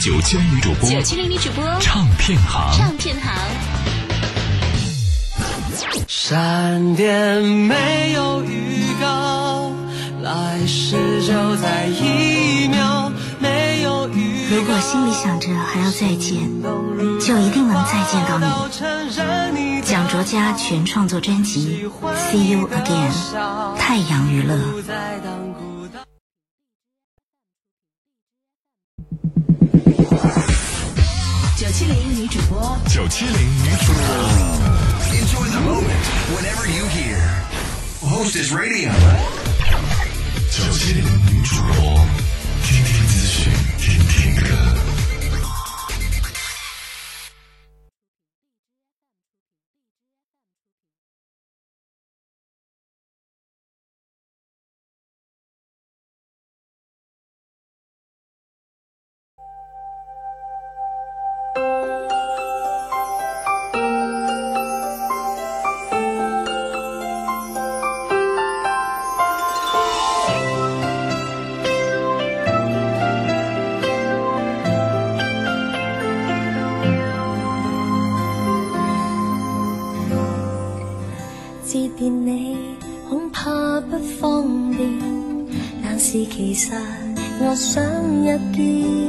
九七零女主播，唱片行，唱片行。闪电没有预告，来世就在一秒。没有预告。如果心里想着还要再见，就一定能再见到你。蒋卓嘉全创作专辑《See You Again》，太阳娱乐。七零女主播，九七零女主播，Enjoy the moment whenever you hear. Hostess Radio，九七零女主播，听听资讯，听听歌。见你恐怕不方便，但是其实我想一见。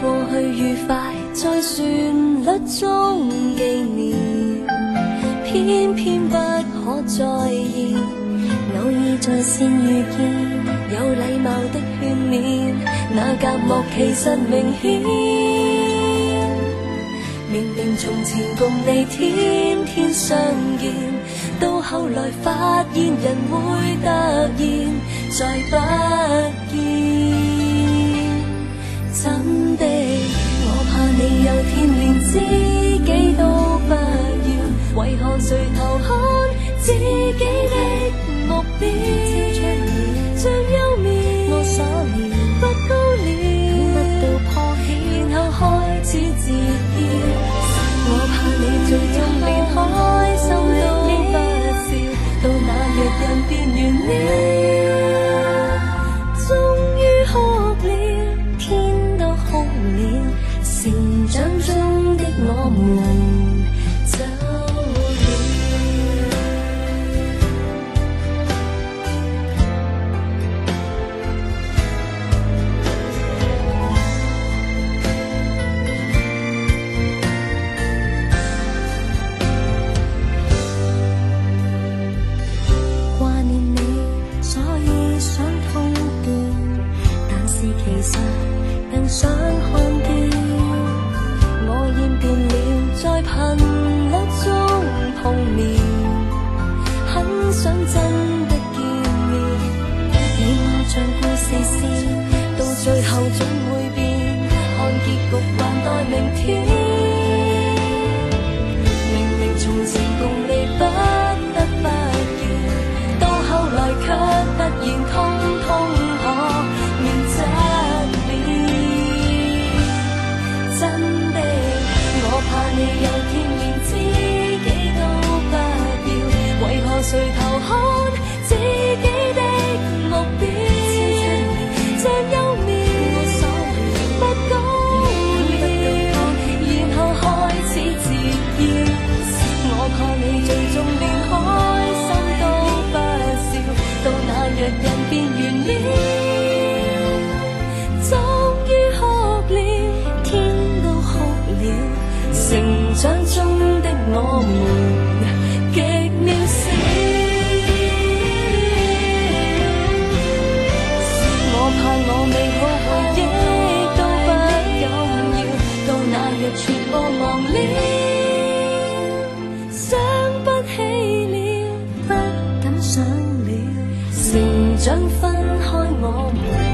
过去愉快在旋律中纪念，偏偏不可再现。偶尔在线遇见，有礼貌的劝勉，那隔膜其实明显。明明从前共你天天相见，到后来发现人会突然再不见。怎的？我怕你有天连自己都不要，为何垂头看自己的目标？面，很想真的见面，你我像故事线，到最后总会变，看结局还待明天。明明从前共你。我们极渺小，我怕我美好回忆都不重要，到那日全部忘了，想不起了，不敢想了，成长分开我们。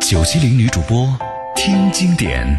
九七零女主播，听经典。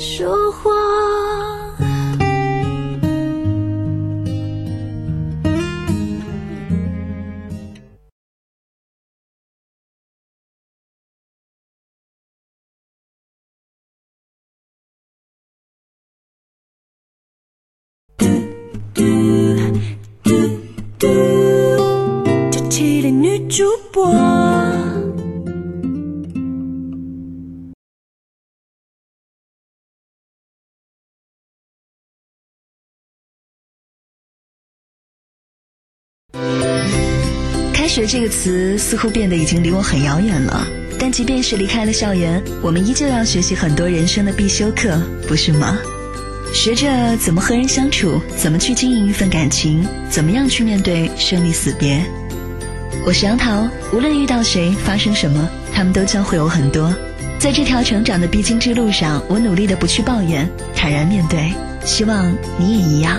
说话。开学这个词似乎变得已经离我很遥远了，但即便是离开了校园，我们依旧要学习很多人生的必修课，不是吗？学着怎么和人相处，怎么去经营一份感情，怎么样去面对生离死别。我是杨桃，无论遇到谁，发生什么，他们都教会我很多。在这条成长的必经之路上，我努力的不去抱怨，坦然面对。希望你也一样。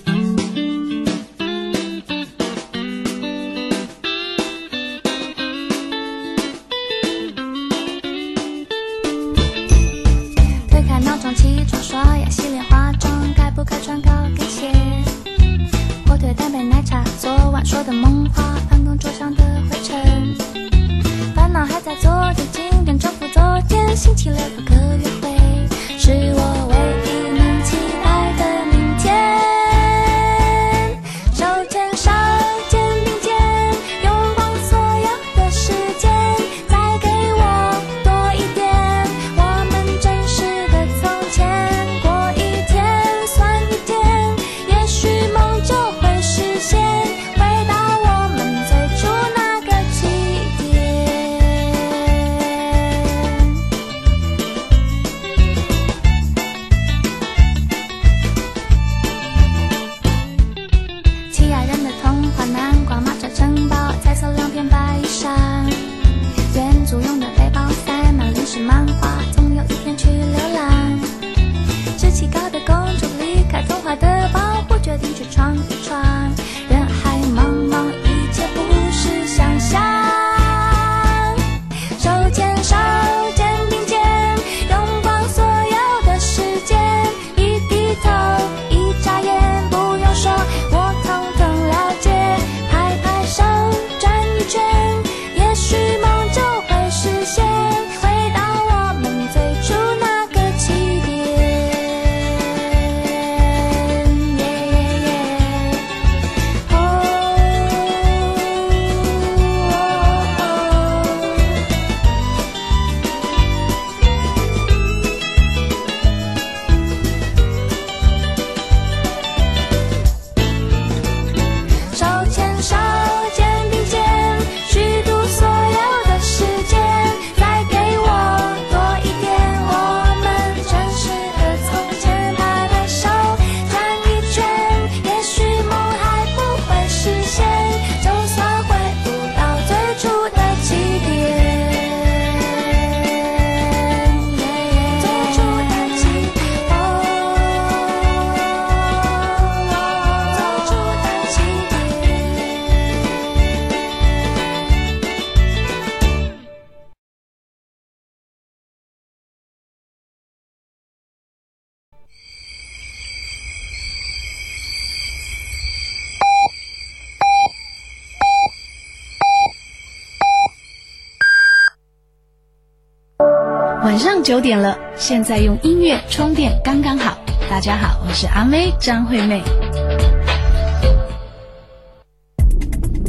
九点了，现在用音乐充电刚刚好。大家好，我是阿妹张惠妹。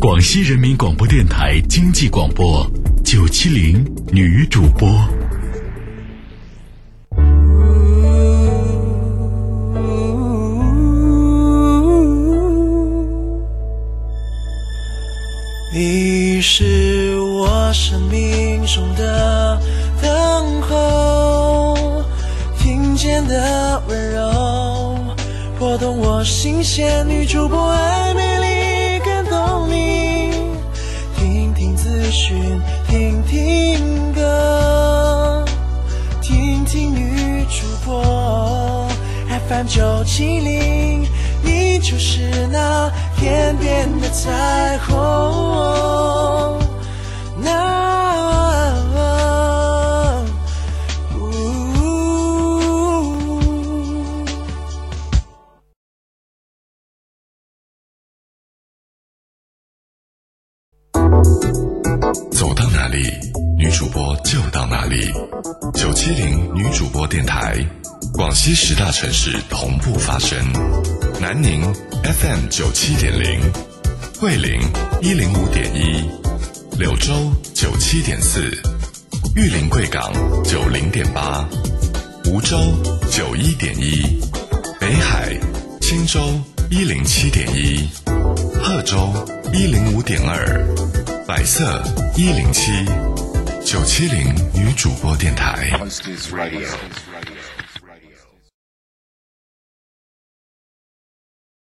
广西人民广播电台经济广播九七零女主播。你是我生命中的。等候，听见的温柔，拨动我心弦。女主播爱美丽，感动你。听听资讯，听听歌，听听女主播。F M 九七零，你就是那天边的彩虹。里九七零女主播电台，广西十大城市同步发声：南宁 FM 九七点零，桂林一零五点一，柳州九七点四，玉林、贵港九零点八，梧州九一点一，北海钦州一零七点一，贺州一零五点二，百色一零七。九七零女主播电台。